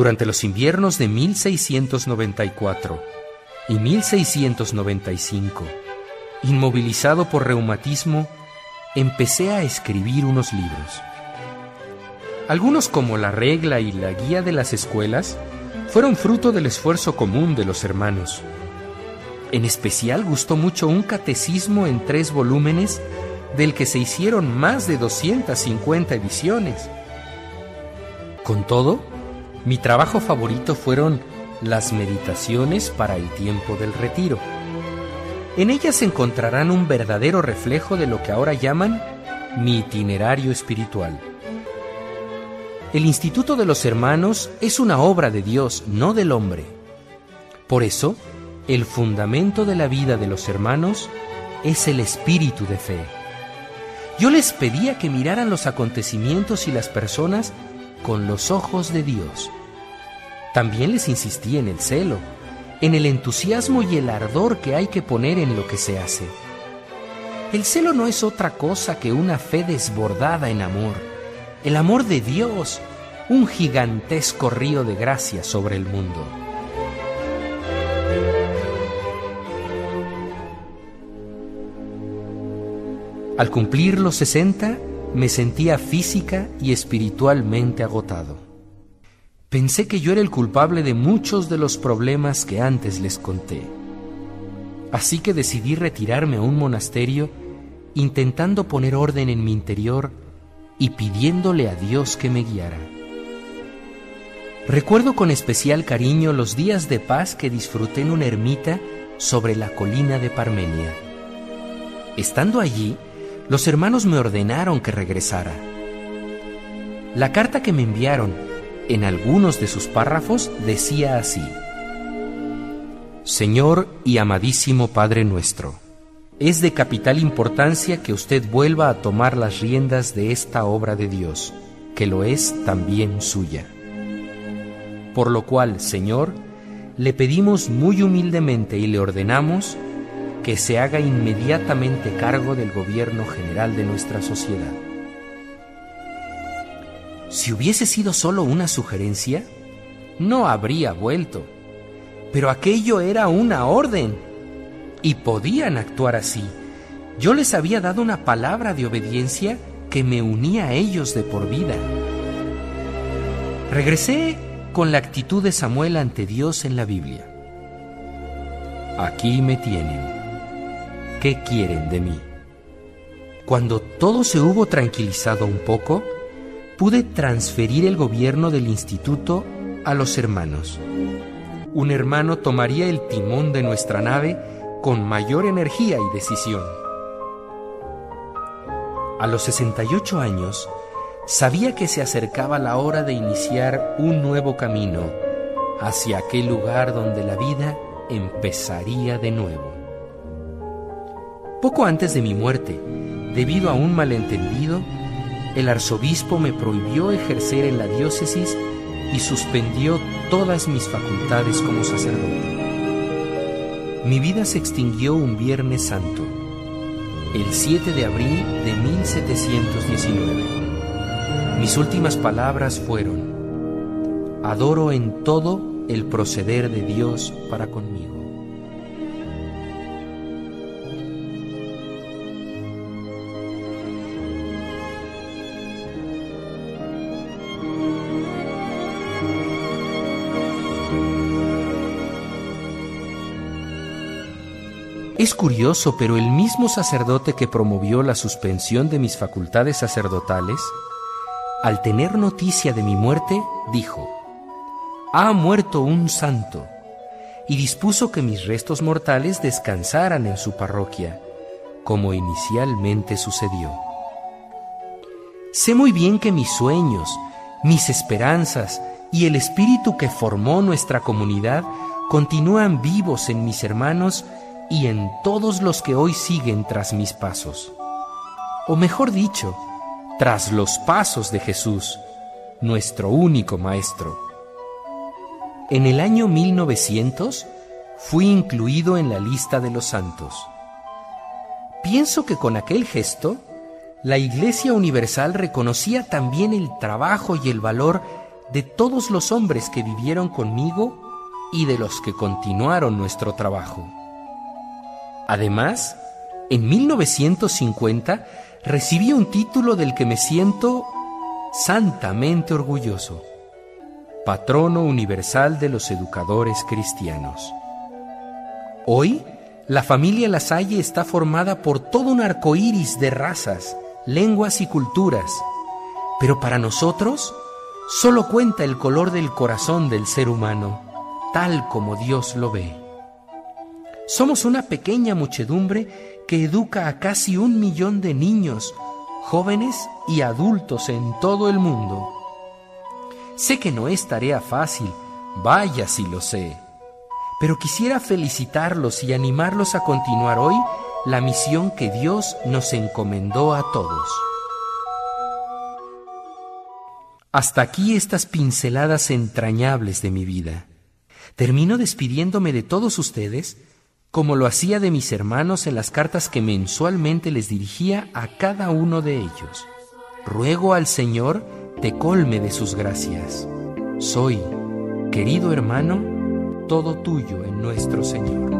Durante los inviernos de 1694 y 1695, inmovilizado por reumatismo, empecé a escribir unos libros. Algunos como La regla y la guía de las escuelas fueron fruto del esfuerzo común de los hermanos. En especial gustó mucho un catecismo en tres volúmenes del que se hicieron más de 250 ediciones. Con todo, mi trabajo favorito fueron las meditaciones para el tiempo del retiro. En ellas encontrarán un verdadero reflejo de lo que ahora llaman mi itinerario espiritual. El Instituto de los Hermanos es una obra de Dios, no del hombre. Por eso, el fundamento de la vida de los hermanos es el espíritu de fe. Yo les pedía que miraran los acontecimientos y las personas con los ojos de Dios. También les insistí en el celo, en el entusiasmo y el ardor que hay que poner en lo que se hace. El celo no es otra cosa que una fe desbordada en amor, el amor de Dios, un gigantesco río de gracia sobre el mundo. Al cumplir los 60, me sentía física y espiritualmente agotado. Pensé que yo era el culpable de muchos de los problemas que antes les conté. Así que decidí retirarme a un monasterio intentando poner orden en mi interior y pidiéndole a Dios que me guiara. Recuerdo con especial cariño los días de paz que disfruté en una ermita sobre la colina de Parmenia. Estando allí, los hermanos me ordenaron que regresara. La carta que me enviaron, en algunos de sus párrafos, decía así, Señor y amadísimo Padre nuestro, es de capital importancia que usted vuelva a tomar las riendas de esta obra de Dios, que lo es también suya. Por lo cual, Señor, le pedimos muy humildemente y le ordenamos que se haga inmediatamente cargo del gobierno general de nuestra sociedad. Si hubiese sido solo una sugerencia, no habría vuelto. Pero aquello era una orden. Y podían actuar así. Yo les había dado una palabra de obediencia que me unía a ellos de por vida. Regresé con la actitud de Samuel ante Dios en la Biblia. Aquí me tienen. ¿Qué quieren de mí? Cuando todo se hubo tranquilizado un poco, pude transferir el gobierno del instituto a los hermanos. Un hermano tomaría el timón de nuestra nave con mayor energía y decisión. A los 68 años, sabía que se acercaba la hora de iniciar un nuevo camino hacia aquel lugar donde la vida empezaría de nuevo. Poco antes de mi muerte, debido a un malentendido, el arzobispo me prohibió ejercer en la diócesis y suspendió todas mis facultades como sacerdote. Mi vida se extinguió un Viernes Santo, el 7 de abril de 1719. Mis últimas palabras fueron, adoro en todo el proceder de Dios para conmigo. Es curioso, pero el mismo sacerdote que promovió la suspensión de mis facultades sacerdotales, al tener noticia de mi muerte, dijo, ha muerto un santo, y dispuso que mis restos mortales descansaran en su parroquia, como inicialmente sucedió. Sé muy bien que mis sueños, mis esperanzas y el espíritu que formó nuestra comunidad continúan vivos en mis hermanos y en todos los que hoy siguen tras mis pasos. O mejor dicho, tras los pasos de Jesús, nuestro único Maestro. En el año 1900 fui incluido en la lista de los santos. Pienso que con aquel gesto, la Iglesia Universal reconocía también el trabajo y el valor de todos los hombres que vivieron conmigo y de los que continuaron nuestro trabajo. Además, en 1950 recibí un título del que me siento santamente orgulloso. patrono universal de los educadores cristianos. Hoy, la familia Lasalle está formada por todo un arco iris de razas, lenguas y culturas, pero para nosotros solo cuenta el color del corazón del ser humano, tal como Dios lo ve. Somos una pequeña muchedumbre que educa a casi un millón de niños, jóvenes y adultos en todo el mundo. Sé que no es tarea fácil, vaya si lo sé, pero quisiera felicitarlos y animarlos a continuar hoy la misión que Dios nos encomendó a todos. Hasta aquí estas pinceladas entrañables de mi vida. Termino despidiéndome de todos ustedes como lo hacía de mis hermanos en las cartas que mensualmente les dirigía a cada uno de ellos. Ruego al Señor te colme de sus gracias. Soy, querido hermano, todo tuyo en nuestro Señor.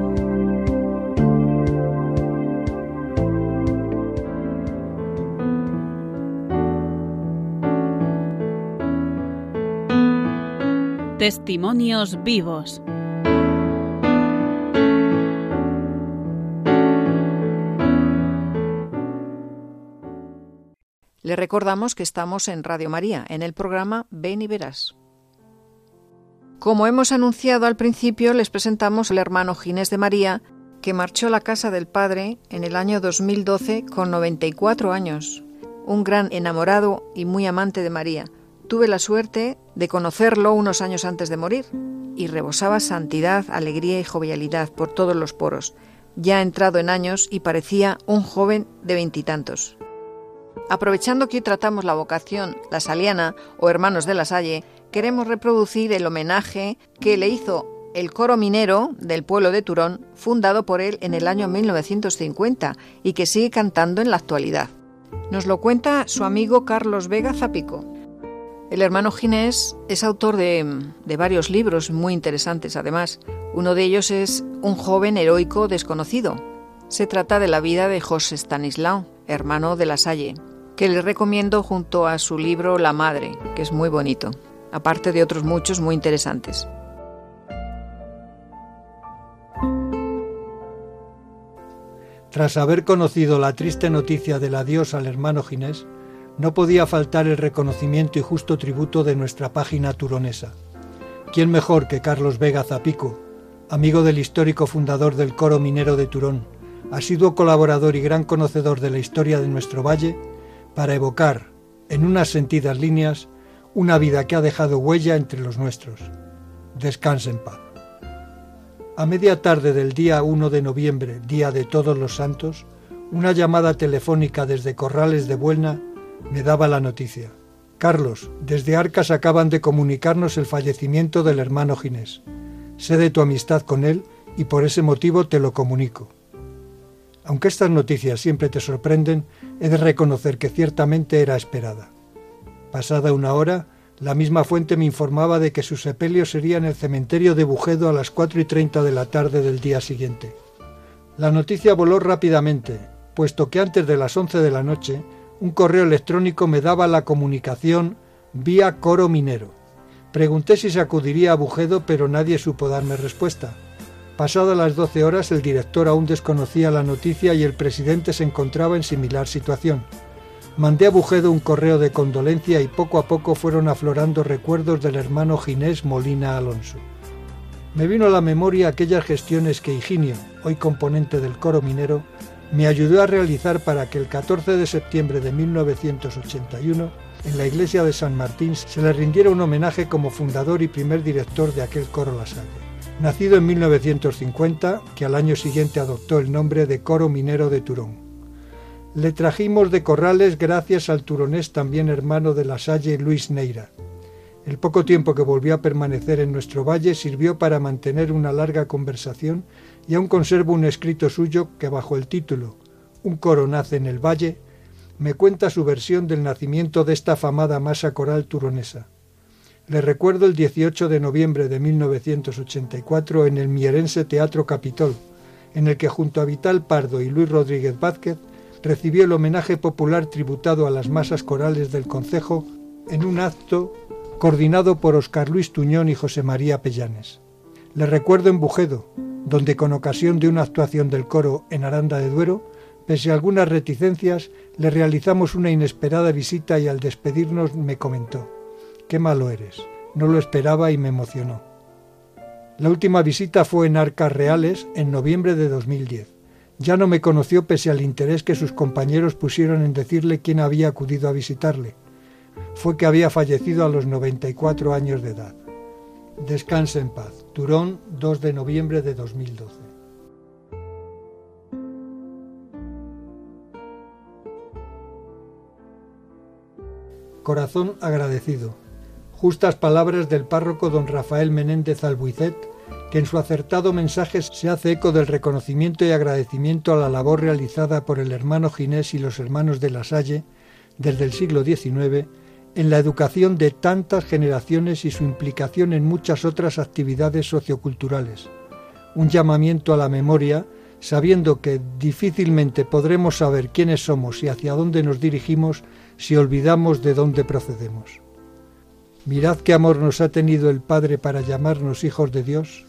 Testimonios vivos. Le recordamos que estamos en Radio María, en el programa Ven y Verás. Como hemos anunciado al principio, les presentamos al hermano Ginés de María, que marchó a la casa del Padre en el año 2012 con 94 años. Un gran enamorado y muy amante de María. Tuve la suerte de conocerlo unos años antes de morir y rebosaba santidad, alegría y jovialidad por todos los poros. Ya entrado en años y parecía un joven de veintitantos. Aprovechando que hoy tratamos la vocación la saliana o hermanos de la Salle, queremos reproducir el homenaje que le hizo el coro minero del pueblo de Turón, fundado por él en el año 1950 y que sigue cantando en la actualidad. Nos lo cuenta su amigo Carlos Vega Zapico. El hermano Ginés es autor de, de varios libros muy interesantes además. Uno de ellos es Un joven heroico desconocido. Se trata de la vida de José Stanislao, hermano de la Salle, que le recomiendo junto a su libro La Madre, que es muy bonito, aparte de otros muchos muy interesantes. Tras haber conocido la triste noticia del adiós al hermano Ginés, no podía faltar el reconocimiento y justo tributo de nuestra página turonesa. ¿Quién mejor que Carlos Vega Zapico, amigo del histórico fundador del coro minero de Turón, asiduo colaborador y gran conocedor de la historia de nuestro valle, para evocar, en unas sentidas líneas, una vida que ha dejado huella entre los nuestros. Descanse en paz. A media tarde del día 1 de noviembre, día de todos los santos, una llamada telefónica desde Corrales de Buelna me daba la noticia. Carlos, desde Arcas acaban de comunicarnos el fallecimiento del hermano Ginés. Sé de tu amistad con él y por ese motivo te lo comunico. Aunque estas noticias siempre te sorprenden, he de reconocer que ciertamente era esperada. Pasada una hora, la misma fuente me informaba de que su sepelio sería en el cementerio de Bujedo a las cuatro y treinta de la tarde del día siguiente. La noticia voló rápidamente, puesto que antes de las once de la noche, un correo electrónico me daba la comunicación vía coro minero. Pregunté si se acudiría a Bujedo, pero nadie supo darme respuesta. Pasadas las doce horas, el director aún desconocía la noticia y el presidente se encontraba en similar situación. Mandé a Bujedo un correo de condolencia y poco a poco fueron aflorando recuerdos del hermano Ginés Molina Alonso. Me vino a la memoria aquellas gestiones que Higinio, hoy componente del coro minero, me ayudó a realizar para que el 14 de septiembre de 1981, en la iglesia de San Martín, se le rindiera un homenaje como fundador y primer director de aquel coro La Salle. Nacido en 1950, que al año siguiente adoptó el nombre de Coro Minero de Turón. Le trajimos de Corrales gracias al turonés también hermano de La Salle Luis Neira. El poco tiempo que volvió a permanecer en nuestro valle sirvió para mantener una larga conversación y aún conservo un escrito suyo que bajo el título Un coro nace en el valle me cuenta su versión del nacimiento de esta afamada masa coral turonesa. Le recuerdo el 18 de noviembre de 1984 en el Mierense Teatro Capitol, en el que junto a Vital Pardo y Luis Rodríguez Vázquez recibió el homenaje popular tributado a las masas corales del concejo en un acto coordinado por Oscar Luis Tuñón y José María Pellanes. Le recuerdo en Bujedo, donde con ocasión de una actuación del coro en Aranda de Duero, pese a algunas reticencias, le realizamos una inesperada visita y al despedirnos me comentó, qué malo eres, no lo esperaba y me emocionó. La última visita fue en Arcas Reales en noviembre de 2010. Ya no me conoció pese al interés que sus compañeros pusieron en decirle quién había acudido a visitarle. Fue que había fallecido a los 94 años de edad. Descanse en paz. Turón, 2 de noviembre de 2012. Corazón agradecido. Justas palabras del párroco don Rafael Menéndez Albuicet, que en su acertado mensaje se hace eco del reconocimiento y agradecimiento a la labor realizada por el hermano Ginés y los hermanos de la Salle desde el siglo XIX en la educación de tantas generaciones y su implicación en muchas otras actividades socioculturales. Un llamamiento a la memoria, sabiendo que difícilmente podremos saber quiénes somos y hacia dónde nos dirigimos si olvidamos de dónde procedemos. Mirad qué amor nos ha tenido el Padre para llamarnos hijos de Dios,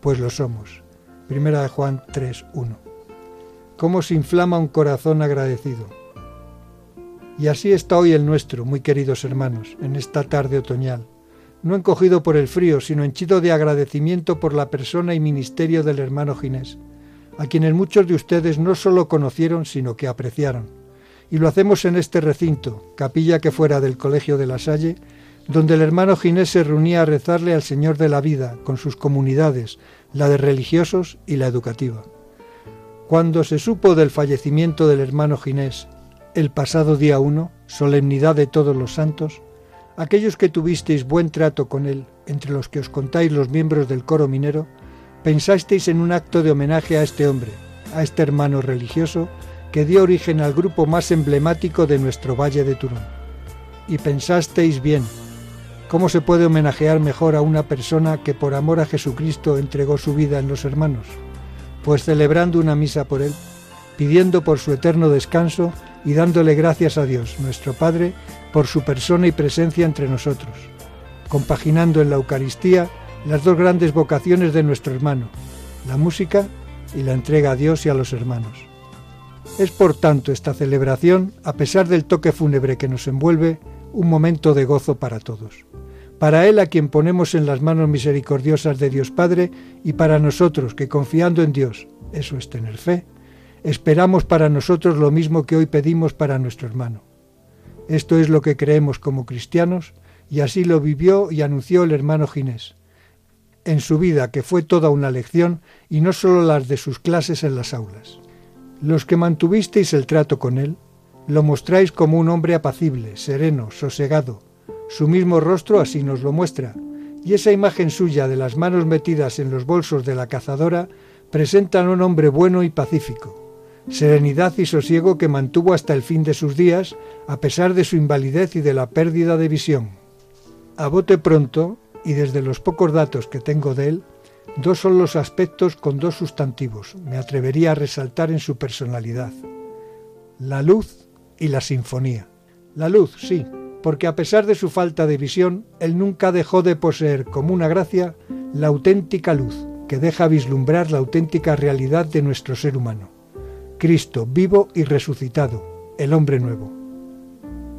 pues lo somos. Primera de Juan 3.1. ¿Cómo se inflama un corazón agradecido? Y así está hoy el nuestro, muy queridos hermanos, en esta tarde otoñal, no encogido por el frío, sino henchido de agradecimiento por la persona y ministerio del hermano Ginés, a quienes muchos de ustedes no solo conocieron, sino que apreciaron. Y lo hacemos en este recinto, capilla que fuera del Colegio de la Salle, donde el hermano Ginés se reunía a rezarle al Señor de la vida con sus comunidades, la de religiosos y la educativa. Cuando se supo del fallecimiento del hermano Ginés el pasado día 1, solemnidad de todos los santos, aquellos que tuvisteis buen trato con él, entre los que os contáis los miembros del coro minero, pensasteis en un acto de homenaje a este hombre, a este hermano religioso, que dio origen al grupo más emblemático de nuestro Valle de Turón. Y pensasteis bien, ¿cómo se puede homenajear mejor a una persona que por amor a Jesucristo entregó su vida en los hermanos? Pues celebrando una misa por él, pidiendo por su eterno descanso y dándole gracias a Dios, nuestro Padre, por su persona y presencia entre nosotros, compaginando en la Eucaristía las dos grandes vocaciones de nuestro hermano, la música y la entrega a Dios y a los hermanos. Es por tanto esta celebración, a pesar del toque fúnebre que nos envuelve, un momento de gozo para todos. Para Él a quien ponemos en las manos misericordiosas de Dios Padre y para nosotros que confiando en Dios, eso es tener fe, esperamos para nosotros lo mismo que hoy pedimos para nuestro hermano. Esto es lo que creemos como cristianos y así lo vivió y anunció el hermano Ginés en su vida, que fue toda una lección y no solo las de sus clases en las aulas. Los que mantuvisteis el trato con él, lo mostráis como un hombre apacible, sereno, sosegado. Su mismo rostro así nos lo muestra, y esa imagen suya de las manos metidas en los bolsos de la cazadora presentan un hombre bueno y pacífico serenidad y sosiego que mantuvo hasta el fin de sus días, a pesar de su invalidez y de la pérdida de visión. A bote pronto, y desde los pocos datos que tengo de él, dos son los aspectos con dos sustantivos, me atrevería a resaltar en su personalidad. La luz y la sinfonía. La luz, sí, porque a pesar de su falta de visión, él nunca dejó de poseer como una gracia la auténtica luz, que deja vislumbrar la auténtica realidad de nuestro ser humano. Cristo vivo y resucitado, el hombre nuevo.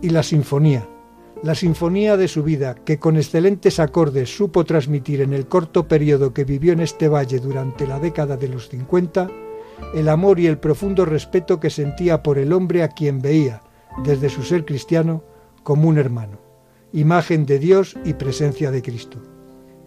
Y la sinfonía, la sinfonía de su vida, que con excelentes acordes supo transmitir en el corto periodo que vivió en este valle durante la década de los 50, el amor y el profundo respeto que sentía por el hombre a quien veía, desde su ser cristiano, como un hermano, imagen de Dios y presencia de Cristo.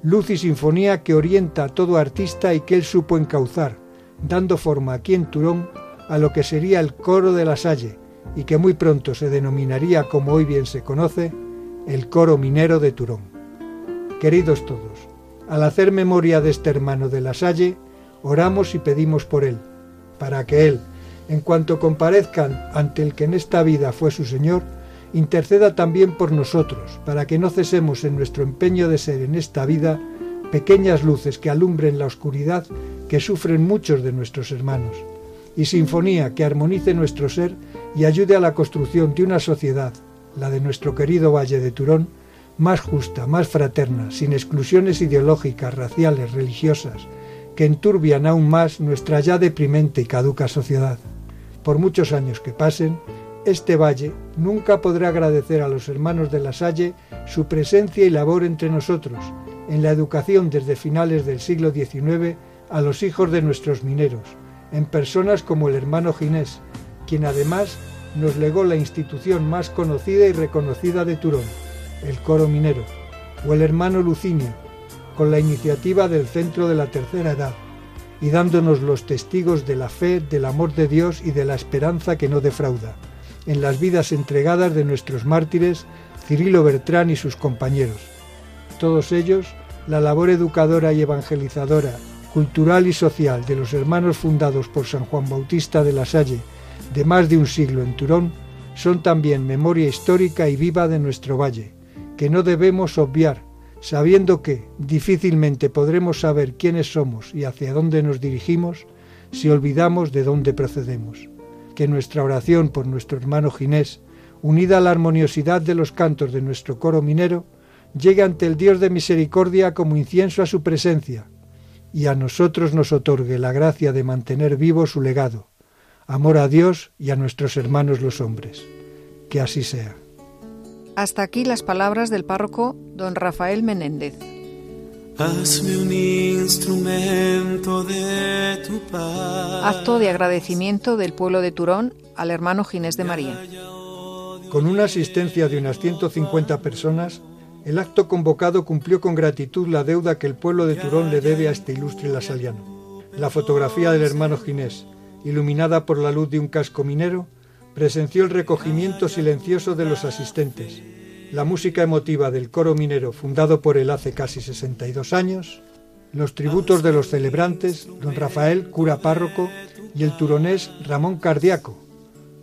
Luz y sinfonía que orienta a todo artista y que él supo encauzar, dando forma aquí en Turón a lo que sería el coro de la Salle y que muy pronto se denominaría, como hoy bien se conoce, el coro minero de Turón. Queridos todos, al hacer memoria de este hermano de la Salle, oramos y pedimos por él, para que él, en cuanto comparezcan ante el que en esta vida fue su Señor, interceda también por nosotros, para que no cesemos en nuestro empeño de ser en esta vida pequeñas luces que alumbren la oscuridad que sufren muchos de nuestros hermanos. Y sinfonía que armonice nuestro ser y ayude a la construcción de una sociedad, la de nuestro querido Valle de Turón, más justa, más fraterna, sin exclusiones ideológicas, raciales, religiosas, que enturbian aún más nuestra ya deprimente y caduca sociedad. Por muchos años que pasen, este valle nunca podrá agradecer a los hermanos de la Salle su presencia y labor entre nosotros, en la educación desde finales del siglo XIX a los hijos de nuestros mineros, en personas como el hermano Ginés, quien además nos legó la institución más conocida y reconocida de Turón, el coro minero, o el hermano Lucinio, con la iniciativa del Centro de la Tercera Edad, y dándonos los testigos de la fe, del amor de Dios y de la esperanza que no defrauda, en las vidas entregadas de nuestros mártires Cirilo Bertrán y sus compañeros. Todos ellos, la labor educadora y evangelizadora, cultural y social de los hermanos fundados por San Juan Bautista de la Salle de más de un siglo en Turón, son también memoria histórica y viva de nuestro valle, que no debemos obviar, sabiendo que difícilmente podremos saber quiénes somos y hacia dónde nos dirigimos si olvidamos de dónde procedemos. Que nuestra oración por nuestro hermano Ginés, unida a la armoniosidad de los cantos de nuestro coro minero, llegue ante el Dios de misericordia como incienso a su presencia, y a nosotros nos otorgue la gracia de mantener vivo su legado, amor a Dios y a nuestros hermanos los hombres. Que así sea. Hasta aquí las palabras del párroco don Rafael Menéndez. Hazme un instrumento de tu paz. Acto de agradecimiento del pueblo de Turón al hermano Ginés de María. Con una asistencia de unas 150 personas, el acto convocado cumplió con gratitud la deuda que el pueblo de Turón le debe a este ilustre lasaliano. La fotografía del hermano Ginés, iluminada por la luz de un casco minero, presenció el recogimiento silencioso de los asistentes, la música emotiva del coro minero fundado por él hace casi 62 años, los tributos de los celebrantes, don Rafael, cura párroco, y el turonés Ramón Cardiaco,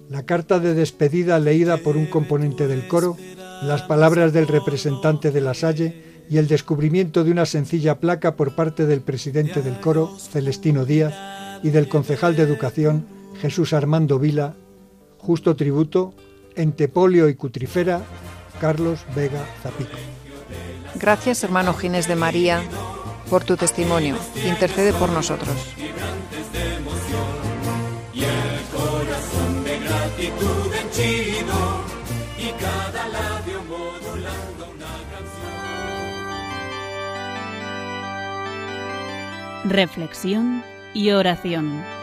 la carta de despedida leída por un componente del coro, las palabras del representante de la Salle y el descubrimiento de una sencilla placa por parte del presidente del coro, Celestino Díaz, y del concejal de Educación, Jesús Armando Vila, justo tributo, en Tepolio y Cutrifera, Carlos Vega Zapico. Gracias, hermano Ginés de María, por tu testimonio. Intercede por nosotros. Y cada labio modulando una canción. Reflexión y oración.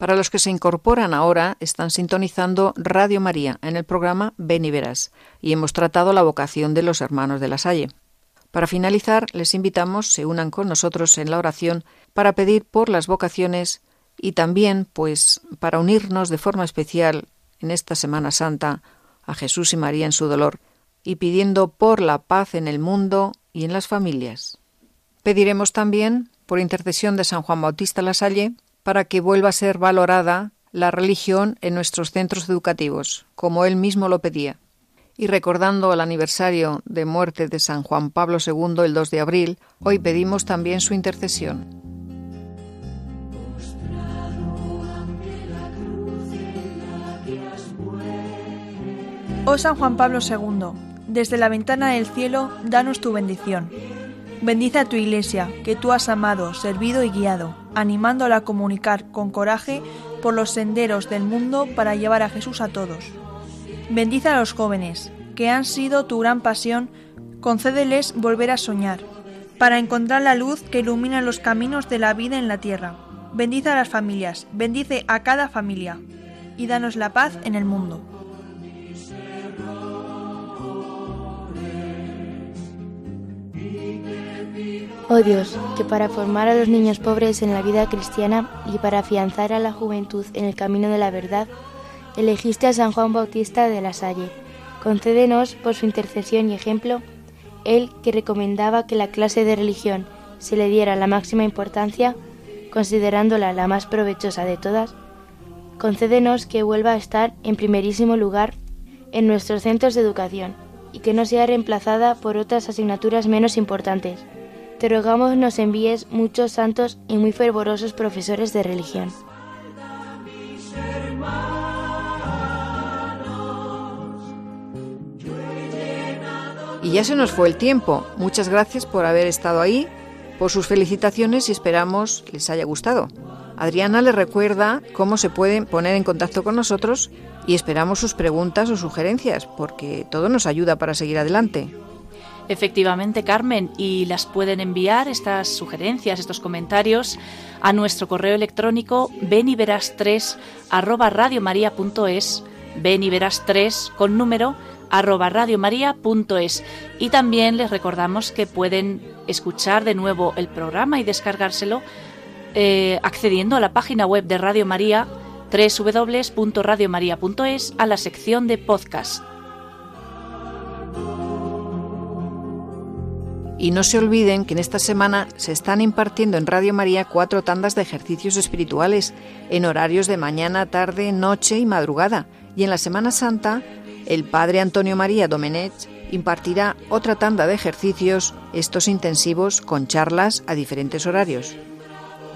Para los que se incorporan ahora, están sintonizando Radio María en el programa Ven y Verás, y hemos tratado la vocación de los hermanos de la Salle. Para finalizar, les invitamos se unan con nosotros en la oración para pedir por las vocaciones y también, pues, para unirnos de forma especial en esta Semana Santa a Jesús y María en su dolor y pidiendo por la paz en el mundo y en las familias. Pediremos también, por intercesión de San Juan Bautista La Salle, para que vuelva a ser valorada la religión en nuestros centros educativos, como él mismo lo pedía. Y recordando el aniversario de muerte de San Juan Pablo II el 2 de abril, hoy pedimos también su intercesión. Oh San Juan Pablo II, desde la ventana del cielo, danos tu bendición. Bendice a tu iglesia, que tú has amado, servido y guiado, animándola a comunicar con coraje por los senderos del mundo para llevar a Jesús a todos. Bendice a los jóvenes, que han sido tu gran pasión concédeles volver a soñar, para encontrar la luz que ilumina los caminos de la vida en la tierra. Bendice a las familias, bendice a cada familia, y danos la paz en el mundo. Oh Dios, que para formar a los niños pobres en la vida cristiana y para afianzar a la juventud en el camino de la verdad, elegiste a San Juan Bautista de la Salle. Concédenos, por su intercesión y ejemplo, él que recomendaba que la clase de religión se le diera la máxima importancia, considerándola la más provechosa de todas, concédenos que vuelva a estar en primerísimo lugar en nuestros centros de educación y que no sea reemplazada por otras asignaturas menos importantes. Te rogamos nos envíes muchos santos y muy fervorosos profesores de religión. Y ya se nos fue el tiempo. Muchas gracias por haber estado ahí, por sus felicitaciones y esperamos les haya gustado. Adriana les recuerda cómo se pueden poner en contacto con nosotros y esperamos sus preguntas o sugerencias, porque todo nos ayuda para seguir adelante. Efectivamente, Carmen, y las pueden enviar estas sugerencias, estos comentarios a nuestro correo electrónico beniveras3 arroba radiomaria.es, beniveras3 con número arroba radiomaria.es. Y también les recordamos que pueden escuchar de nuevo el programa y descargárselo eh, accediendo a la página web de Radio María www.radiomaria.es a la sección de podcast. Y no se olviden que en esta semana se están impartiendo en Radio María cuatro tandas de ejercicios espirituales en horarios de mañana, tarde, noche y madrugada. Y en la Semana Santa, el Padre Antonio María Domenech impartirá otra tanda de ejercicios, estos intensivos con charlas a diferentes horarios.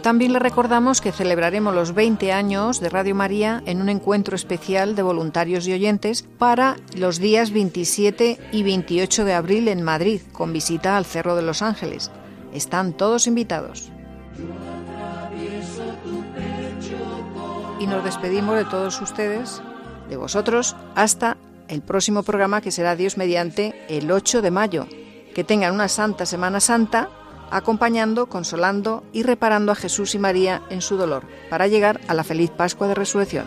También le recordamos que celebraremos los 20 años de Radio María en un encuentro especial de voluntarios y oyentes para los días 27 y 28 de abril en Madrid, con visita al Cerro de los Ángeles. Están todos invitados. Y nos despedimos de todos ustedes, de vosotros, hasta el próximo programa que será Dios mediante el 8 de mayo. Que tengan una santa Semana Santa acompañando, consolando y reparando a Jesús y María en su dolor, para llegar a la feliz Pascua de Resurrección.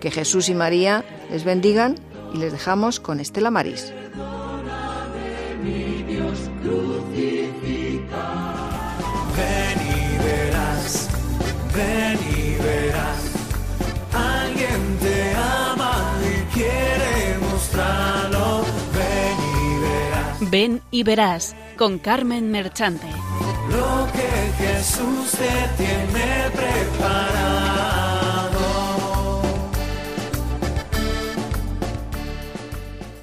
Que Jesús y María les bendigan y les dejamos con Estela Maris. Ven y verás, ven y verás, alguien te ama y quiere mostrarlo. Ven y verás Ven y verás con Carmen Merchante. lo que Jesús te tiene preparado.